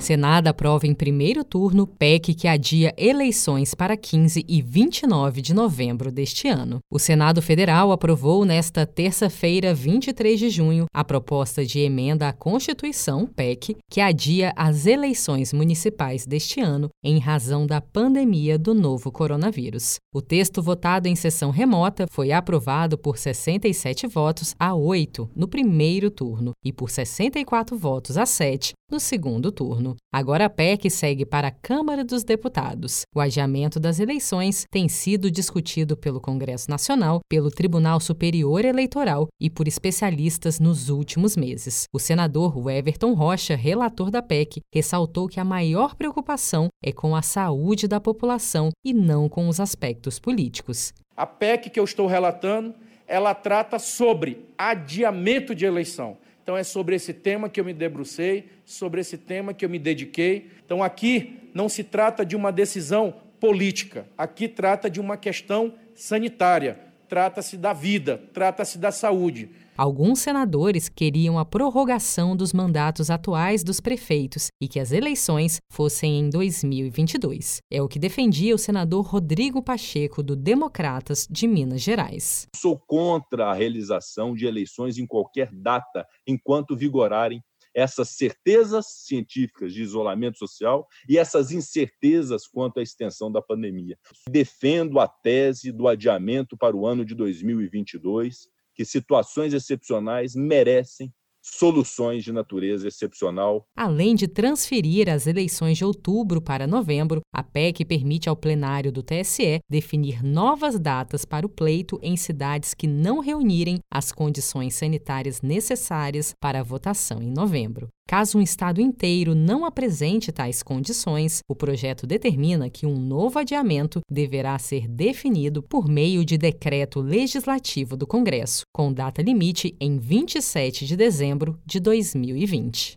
Senado aprova em primeiro turno PEC que adia eleições para 15 e 29 de novembro deste ano. O Senado Federal aprovou nesta terça-feira, 23 de junho, a proposta de emenda à Constituição, PEC, que adia as eleições municipais deste ano em razão da pandemia do novo coronavírus. O texto votado em sessão remota foi aprovado por 67 votos a 8 no primeiro turno e por 64 votos a 7 no segundo turno. Agora a PEC segue para a Câmara dos Deputados. O adiamento das eleições tem sido discutido pelo Congresso Nacional, pelo Tribunal Superior Eleitoral e por especialistas nos últimos meses. O senador Everton Rocha, relator da PEC, ressaltou que a maior preocupação é com a saúde da população e não com os aspectos políticos. A PEC que eu estou relatando, ela trata sobre adiamento de eleição. Então é sobre esse tema que eu me debrucei, sobre esse tema que eu me dediquei. Então aqui não se trata de uma decisão política, aqui trata de uma questão sanitária, trata-se da vida, trata-se da saúde. Alguns senadores queriam a prorrogação dos mandatos atuais dos prefeitos e que as eleições fossem em 2022. É o que defendia o senador Rodrigo Pacheco, do Democratas de Minas Gerais. Sou contra a realização de eleições em qualquer data enquanto vigorarem essas certezas científicas de isolamento social e essas incertezas quanto à extensão da pandemia. Defendo a tese do adiamento para o ano de 2022 que situações excepcionais merecem soluções de natureza excepcional. Além de transferir as eleições de outubro para novembro, a PEC permite ao plenário do TSE definir novas datas para o pleito em cidades que não reunirem as condições sanitárias necessárias para a votação em novembro. Caso um estado inteiro não apresente tais condições, o projeto determina que um novo adiamento deverá ser definido por meio de decreto legislativo do Congresso, com data limite em 27 de dezembro de 2020.